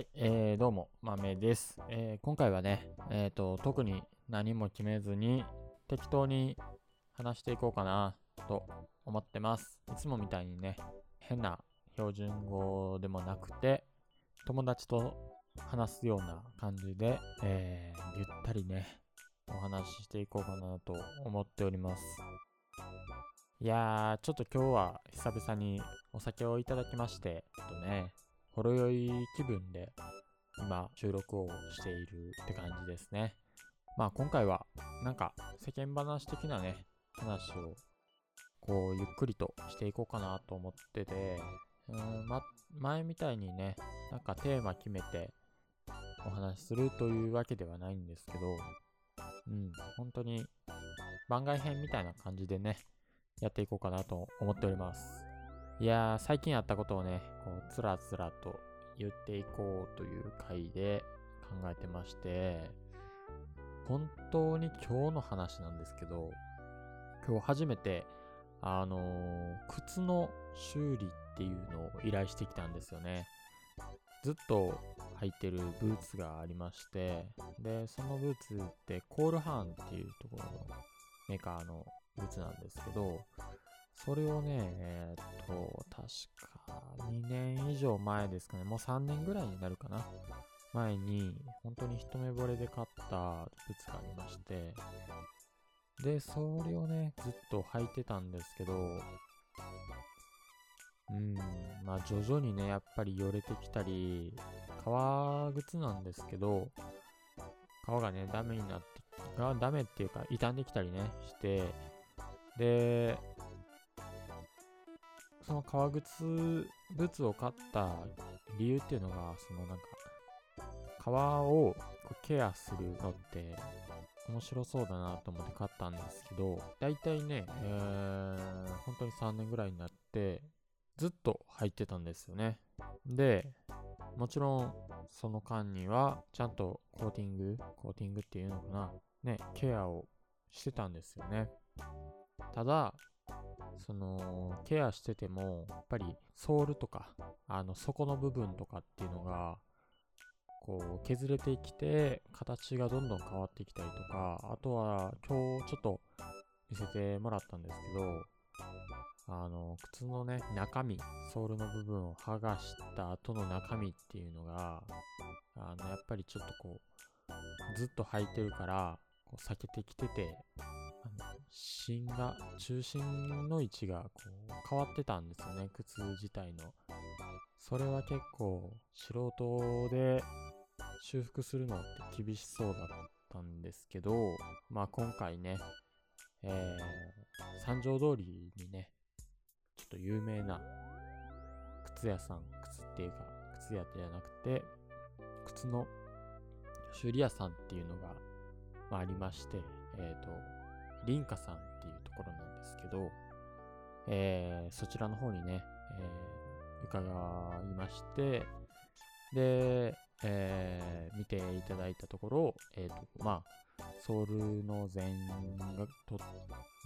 はい、えー、どうも、豆です。えー、今回はね、えーと、特に何も決めずに、適当に話していこうかな、と思ってます。いつもみたいにね、変な標準語でもなくて、友達と話すような感じで、えー、ゆったりね、お話ししていこうかなと思っております。いやー、ちょっと今日は久々にお酒をいただきまして、ちょっとね、ほろ酔い気分で今収録をしているって感じですね。まあ今回はなんか世間話的なね、話をこうゆっくりとしていこうかなと思ってて、うん、ま、前みたいにね、なんかテーマ決めてお話しするというわけではないんですけど、うん、本当に番外編みたいな感じでね、やっていこうかなと思っております。いやー、最近あったことをね、こう、つらつらと言っていこうという回で考えてまして、本当に今日の話なんですけど、今日初めて、あのー靴の修理っていうのを依頼してきたんですよね。ずっと履いてるブーツがありまして、で、そのブーツってコールハーンっていうところのメーカーのブーツなんですけど、それをね、えーっと、確か2年以上前ですかね、もう3年ぐらいになるかな。前に、本当に一目惚れで買ったブツがありまして、で、それをね、ずっと履いてたんですけど、うん、まあ徐々にね、やっぱりよれてきたり、革靴なんですけど、革がね、ダメになって、がダメっていうか、傷んできたりね、して、で、その革靴、ブーツを買った理由っていうのが、そのなんか、革をケアするのって面白そうだなと思って買ったんですけど、だいたいね、えー、本当に3年ぐらいになって、ずっと履いてたんですよね。で、もちろん、その間には、ちゃんとコーティング、コーティングっていうのかな、ね、ケアをしてたんですよね。ただ、その、ケアしてても、やっぱりソールとか、あの、底の部分とかっていうのが、こう、削れてきて、形がどんどん変わってきたりとか、あとは、今日ちょっと見せてもらったんですけど、あの、靴のね、中身、ソールの部分を剥がした後の中身っていうのが、あの、やっぱりちょっとこう、ずっと履いてるから、こう、避けてきてて、あの、芯が、中心の位置がこう変わってたんですよね、靴自体の。それは結構素人で修復するのって厳しそうだったんですけど、まあ今回ね、えー、三条通りにね、ちょっと有名な靴屋さん、靴っていうか、靴屋じゃなくて、靴の修理屋さんっていうのが、まあ、ありまして、えっ、と、リンカさんっていうところなんですけど、えーそちらの方にね、えー伺いまして、で、えー見ていただいたところ、えっ、と、まあ、ソールの全がと、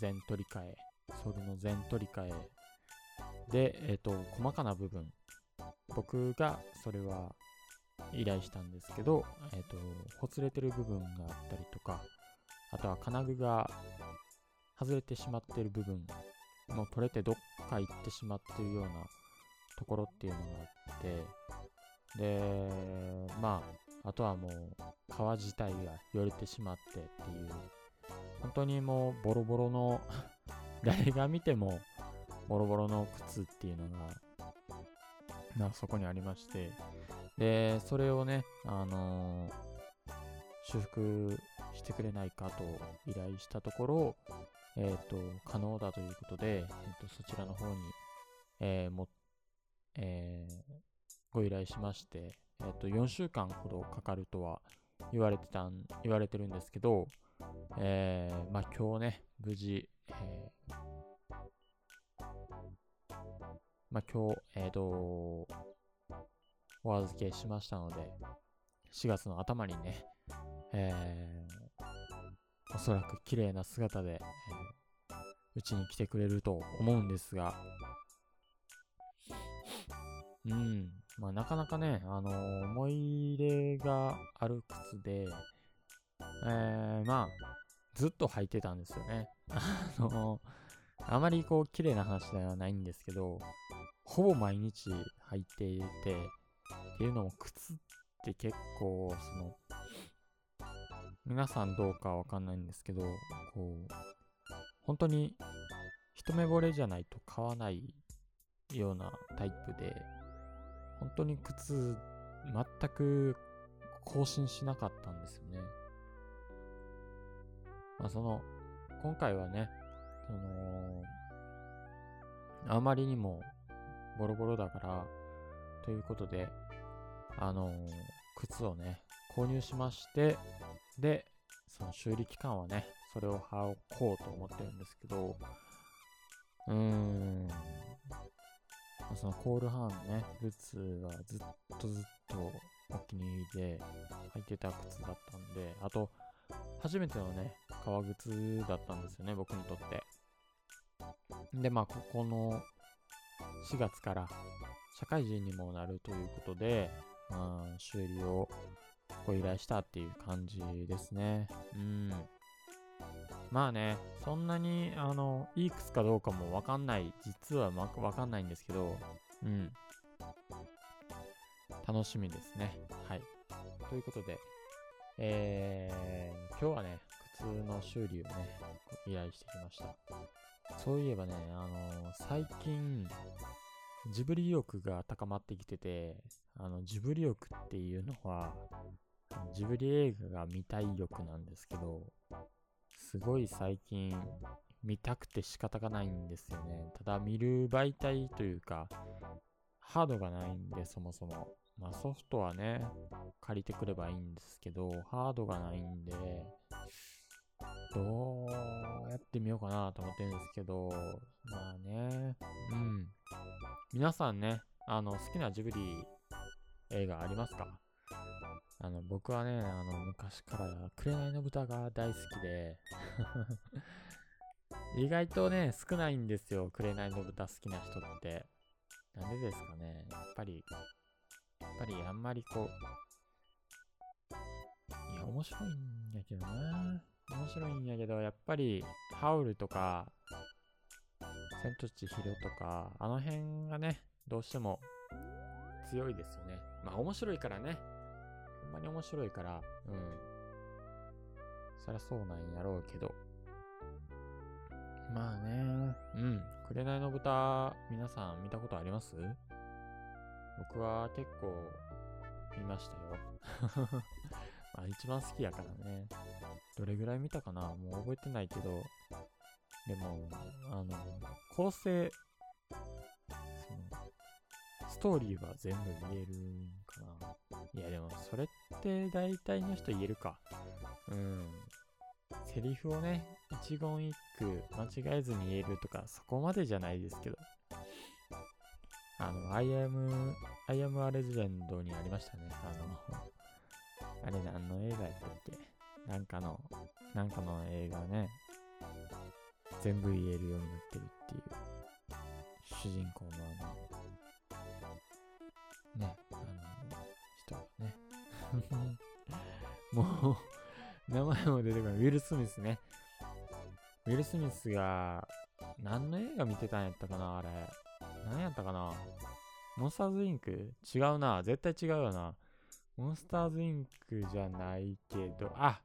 全取り替え、ソールの全取り替えで、えっ、と、細かな部分、僕がそれは依頼したんですけど、えっ、と、ほつれてる部分があったりとか、あとは金具が外れてしまってる部分も取れてどっか行ってしまってるようなところっていうのがあって、で、まあ、あとはもう皮自体がよれてしまってっていう、本当にもうボロボロの、誰が見てもボロボロの靴っていうのが、まあそこにありまして、で、それをね、あのー修復してくれないかと依頼したところ、えっ、と、可能だということで、えっ、と、そちらの方に、えーも、えーご依頼しまして、えっ、と、4週間ほどかかるとは言われてたん、言われてるんですけど、えーまあ今日ね、無事、えーまあ今日、えっ、と、お預けしましたので、4月の頭にね、えー、おそらく綺麗な姿で、えーうちに来てくれると思うんですが、うん、まあ、なかなかね、あのー、思い入れがある靴で、えー、まあ、ずっと履いてたんですよね。あのー、あまりこう、綺麗な話ではないんですけど、ほぼ毎日履いていて、っていうのも靴って結構、その、皆さんどうかわかんないんですけど、こう、本当に一目惚れじゃないと買わないようなタイプで、本当に靴全く更新しなかったんですよね。まあその、今回はね、その、あまりにもボロボロだから、ということで、あのー、靴をね、購入しまして、で、その修理期間はね、それを履こうと思ってるんですけど、うーん、そのコールハーンのね、ブーツはずっとずっとお気に入りで履いてた靴だったんで、あと、初めてのね、革靴だったんですよね、僕にとって。で、まあ、ここの4月から社会人にもなるということで、うん、修理をご依頼したっていう感じですね。うん。まあね、そんなに、あの、いい靴かどうかもわかんない、実はわかんないんですけど、うん。楽しみですね。はい。ということで、えー、今日はね、靴の修理をね、依頼してきました。そういえばね、あのー、最近、ジブリ欲が高まってきてて、あの、ジブリ欲っていうのは、ジブリ映画が見たい欲なんですけど、すごい最近見たくて仕方がないんですよね。ただ見る媒体というか、ハードがないんで、そもそも。まあソフトはね、借りてくればいいんですけど、ハードがないんで、どうやってみようかなと思ってるんですけど、まあね、うん。皆さんね、あの、好きなジブリ映画ありますか？あの、僕はね、あの、昔から、紅の豚が大好きで 意外とね、少ないんですよ、紅の豚好きな人って。なんでですかね。やっぱり、やっぱりあんまりこう、いや、面白いんやけどな。面白いんやけど、やっぱり、ハウルとか、千と千尋とか、あの辺がね、どうしても強いですよね。まあ面白いからね。ほんまに面白いから、うん。そりゃそうなんやろうけど。まあね、うん。紅の豚、皆さん見たことあります？僕は結構見ましたよ。まあ一番好きやからね。どれぐらい見たかな？もう覚えてないけど。でも、あの、構成、その、ストーリーは全部言えるんかな。いやでも、それって大体の人言えるか。うん。セリフをね、一言一句間違えずに言えるとか、そこまでじゃないですけど。あの、I am, I am a legend にありましたね。あの、あれ何の映画やったっけ？なんかの、なんかの映画ね、全部言えるようになってるっていう、主人公のあのもう名前も出てこない。ウィル・スミスね。ウィル・スミスが、何の映画見てたんやったかなあれ。何やったかなモンスターズ・インク？違うな。絶対違うよな。モンスターズインクじゃないけど、あ、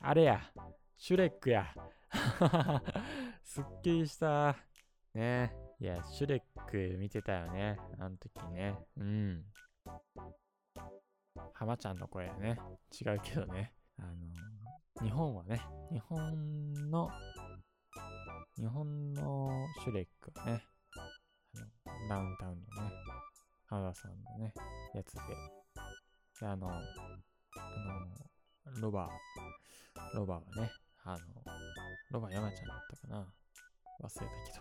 あれや、シュレックや。すっきりした。ね。いや、シュレック見てたよね。あの時ね。うん。浜ちゃんの声やね。違うけどね。あの、日本はね、日本の、日本のシュレックはね、あのダウンタウンのね、浜田さんのね、やつで、で、あの、あの、ロバ、ロバはね、あの、ロバ山ちゃんだったかな忘れたけど。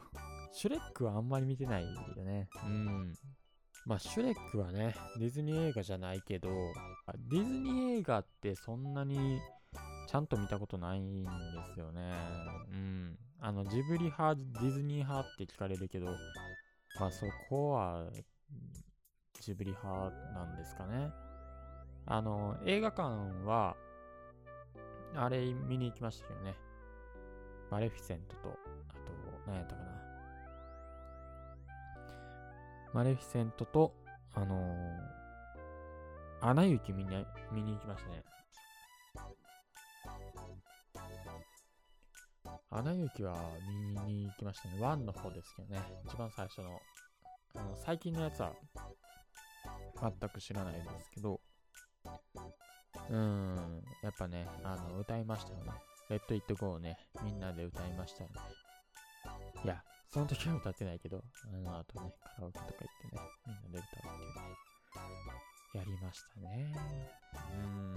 シュレックはあんまり見てないよね。うん。まあ、シュレックはね、ディズニー映画じゃないけど、ディズニー映画ってそんなにちゃんと見たことないんですよね。うん。あの、ジブリ派、ディズニー派って聞かれるけど、まあそこはジブリ派なんですかね。あの、映画館は、あれ見に行きましたよね。マレフィセントと、あと、何やったかな。マレフィセントと、あのー、アナ雪見に見に行きましたね。アナ雪は見に行きましたね。ワンの方ですけどね。一番最初の。あの、最近のやつは全く知らないですけど、うん、やっぱね、あの、歌いましたよね。レッド・イット・ゴーをね、みんなで歌いましたよね。いや、その時は歌ってないけど、あの後ね、カラオケとか行ってね、みんなで歌うっていうね、やりましたね。うん。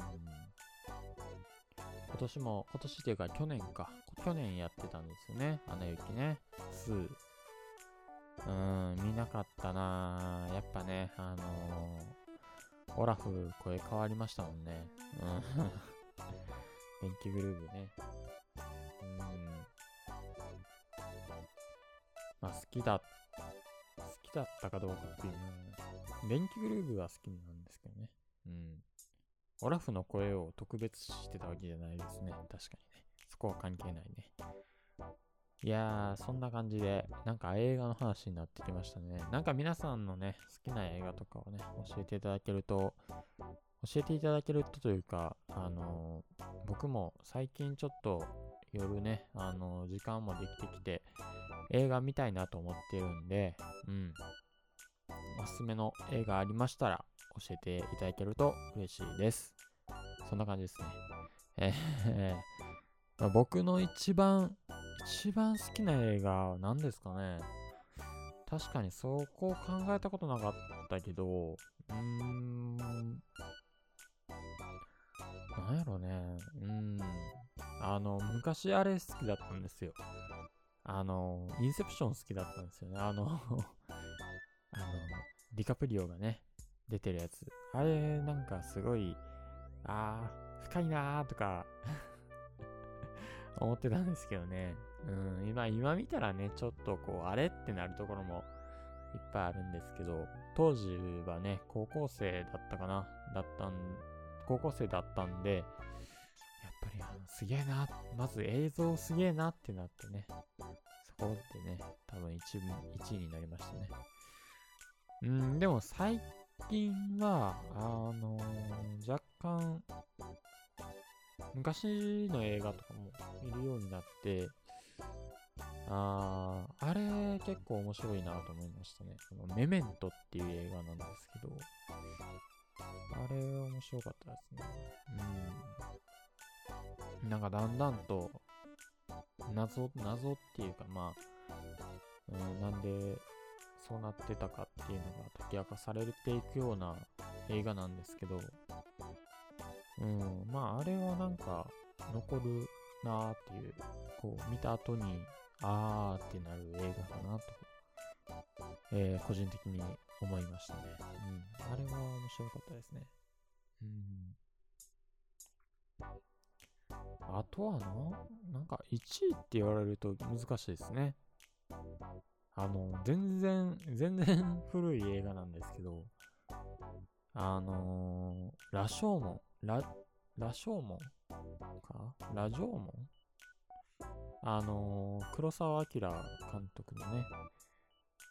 今年も、今年っていうか去年か。去年やってたんですよね。アナ雪ね。2。うん、見なかったなやっぱね、あのー、オラフ声変わりましたもんね。うん。電気グルーヴね。まあ好きだ、好きだったかどうかっていうのは、電気グルーヴは好きなんですけどね。うん。オラフの声を特別してたわけじゃないですね。確かにね。そこは関係ないね。いやー、そんな感じで、なんか映画の話になってきましたね。なんか皆さんのね、好きな映画とかをね、教えていただけると、教えていただけるとというか、あのー、僕も最近ちょっと夜ね、あのー、時間もできてきて、映画見たいなと思ってるんで、うん。おすすめの映画ありましたら、教えていただけると嬉しいです。そんな感じですね。えー、まあ、僕の一番一番好きな映画は何ですかね確かにそこを考えたことなかったけど、うーん、なんやろね、うん、あの、昔あれ好きだったんですよ。あの、インセプション好きだったんですよね。あの あの、ディカプリオがね、出てるやつ。あれ、なんかすごい、あー、深いなーとか 思ってたんですけどね。うん、今、今見たらね、ちょっとこう、あれってなるところもいっぱいあるんですけど、当時はね、高校生だったかな？だったん、高校生だったんで、やっぱりあの、すげえな、まず映像すげえなってなってね、そこでね、多分 1, 1位になりましたね。うん、でも最近は、あのー、若干、昔の映画とかも見るようになって、あー、あれ結構面白いなと思いましたね。このメメントっていう映画なんですけど、あれ面白かったですね。うん。なんかだんだんと、謎、謎っていうかまあ、うん、なんでそうなってたかっていうのが解き明かされていくような映画なんですけど、うん、まああれはなんか残るなーっていう、こう見た後にあーってなる映画だなと、えー、個人的に思いましたね。うん。あれは面白かったですね。うん。あとはな、なんか1位って言われると難しいですね。あの、全然、全然古い映画なんですけど、あのー、羅生門、ラ、羅生門か？ラジオ門？あのー、黒澤明監督のね、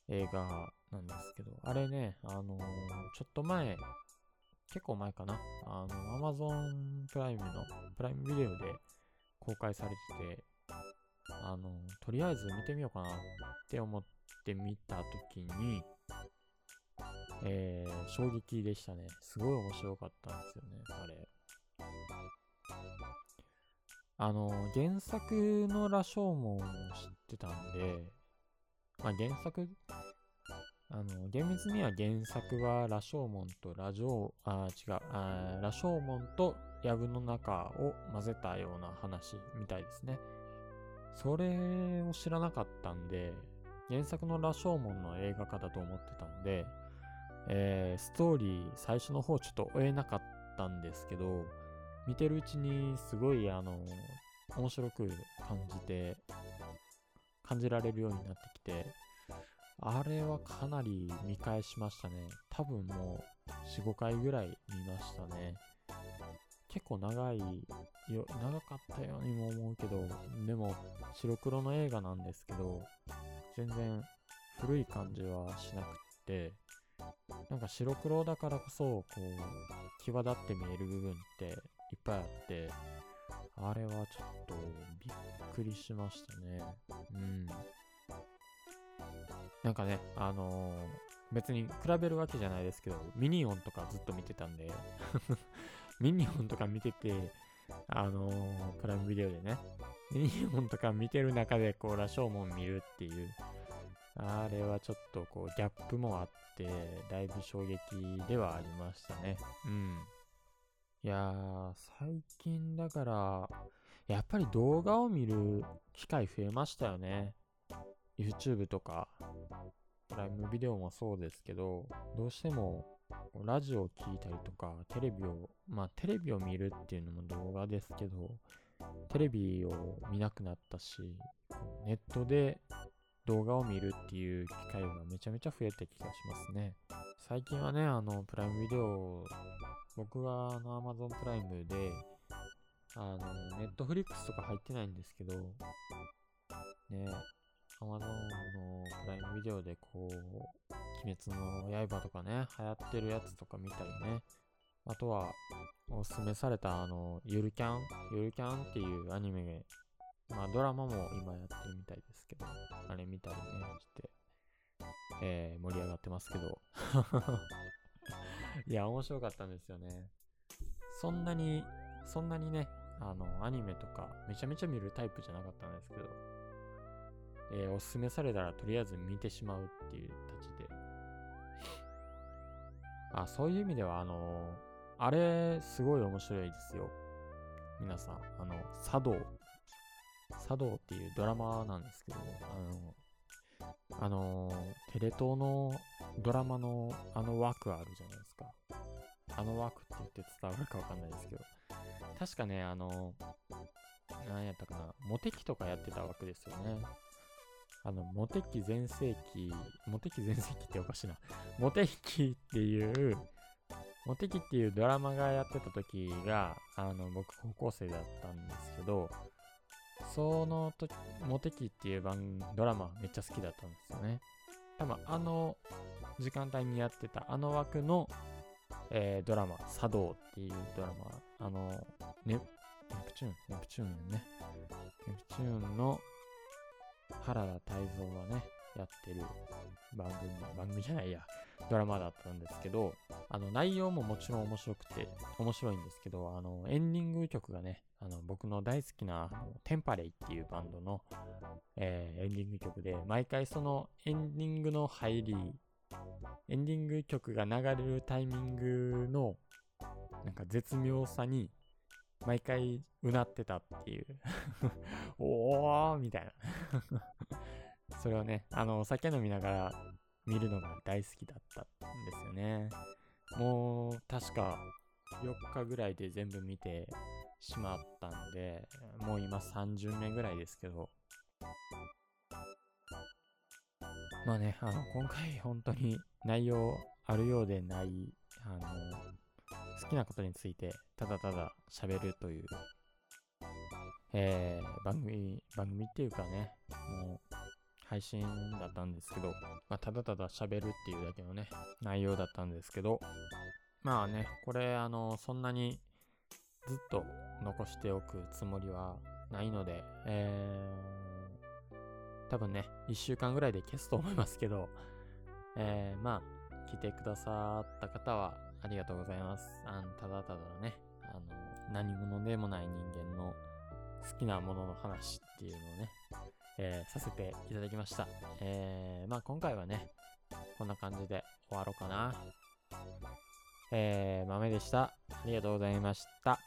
映画なんですけど、あれね、あのー、ちょっと前、結構前かな、あの、アマゾンプライムの、プライムビデオで公開されてて、あの、とりあえず見てみようかなって思って見たときに、えー、衝撃でしたね。すごい面白かったんですよね、あれ。あの、原作の羅生門を知ってたんで、まあ、原作、あの、厳密には原作は羅生門と羅生、あ、違う、あ羅生門と藪の中を混ぜたような話みたいですね。それを知らなかったんで、原作の羅生門の映画化だと思ってたんで、えー、ストーリー最初の方ちょっと追えなかったんですけど、見てるうちにすごいあの、面白く感じて、感じられるようになってきて、あれはかなり見返しましたね。多分もう4、5回ぐらい見ましたね。結構長いよ、長かったようにも思うけど、でも白黒の映画なんですけど、全然古い感じはしなくって、なんか白黒だからこそ、こう、際立って見える部分っていっぱいあって、あれはちょっとびっくりしましたね。うん。なんかね、あのー、別に比べるわけじゃないですけど、ミニオンとかずっと見てたんで ミニオンとか見てて、あのー、プライムビデオでね、ミニオンとか見てる中で、こう、ラショーモン見るっていう、あれはちょっとこう、ギャップもあって、だいぶ衝撃ではありましたね。うん。いやー、最近だから、やっぱり動画を見る機会増えましたよね。YouTube とか、プライムビデオもそうですけど、どうしてもラジオを聴いたりとか、テレビを、まあテレビを見るっていうのも動画ですけど、テレビを見なくなったし、ネットで動画を見るっていう機会がめちゃめちゃ増えた気がしますね。最近はね、あの、プライムビデオ、僕はあの Amazon プライムで、あの、ネットフリックスとか入ってないんですけど、ね、Amazon のプライムビデオでこう、鬼滅の刃とかね、流行ってるやつとか見たりね。あとは、おすすめされたあの、ゆるキャンゆるキャンっていうアニメ、まあドラマも今やってるみたいですけど、あれ見たりね、して、えー、盛り上がってますけど。いや、面白かったんですよね。そんなに、そんなにね、あの、アニメとかめちゃめちゃ見るタイプじゃなかったんですけど、えー、おすすめされたらとりあえず見てしまうっていう立ちで。あ、そういう意味では、あのー、あれ、すごい面白いですよ。皆さん、あの、茶道。茶道っていうドラマなんですけど、あの、あのー、テレ東のドラマのあの枠あるじゃないですか。あの枠って言って伝わるかわかんないですけど、確かね、あの、何やったかな、モテキとかやってた枠ですよね。あの、モテ期全盛期、モテ期全盛期っておかしいな。モテ期っていう、モテ期っていうドラマがやってた時が、あの、僕高校生だったんですけど、その時、モテ期っていう番、ドラマめっちゃ好きだったんですよね。多分あの時間帯にやってたあの枠の、えー、ドラマ、茶道っていうドラマ、あの、ネネプチューン、ネプチューンね。ネプチューンの原田泰造がね、やってる番組、番組じゃないや、ドラマだったんですけど、あの内容ももちろん面白くて、面白いんですけど、あの、エンディング曲がね、あの、僕の大好きな、テンパレイっていうバンドの、えー、エンディング曲で、毎回そのエンディングの入り、エンディング曲が流れるタイミングの、なんか絶妙さに、毎回うなってたっていう。おーみたいな。それをね、あの、お酒飲みながら見るのが大好きだったんですよね。もう、確か4日ぐらいで全部見てしまったんで、もう今30年ぐらいですけど、まあね、あの、今回本当に内容あるようでない、あの、好きなことについてただただ喋るという、えー、番組、番組っていうかね、もう配信だったんですけど、まあ、ただただ喋るっていうだけのね、内容だったんですけど、まあね、これあの、そんなにずっと残しておくつもりはないので、えー、多分ね、1週間ぐらいで消すと思いますけど、えー、まあ、来てくださった方はありがとうございます。あの、ただただね、あの、何者でもない人間の好きなものの話っていうのをね、えー、させていただきました。えー、まあ今回はね、こんな感じで終わろうかな。えー、豆でした。ありがとうございました。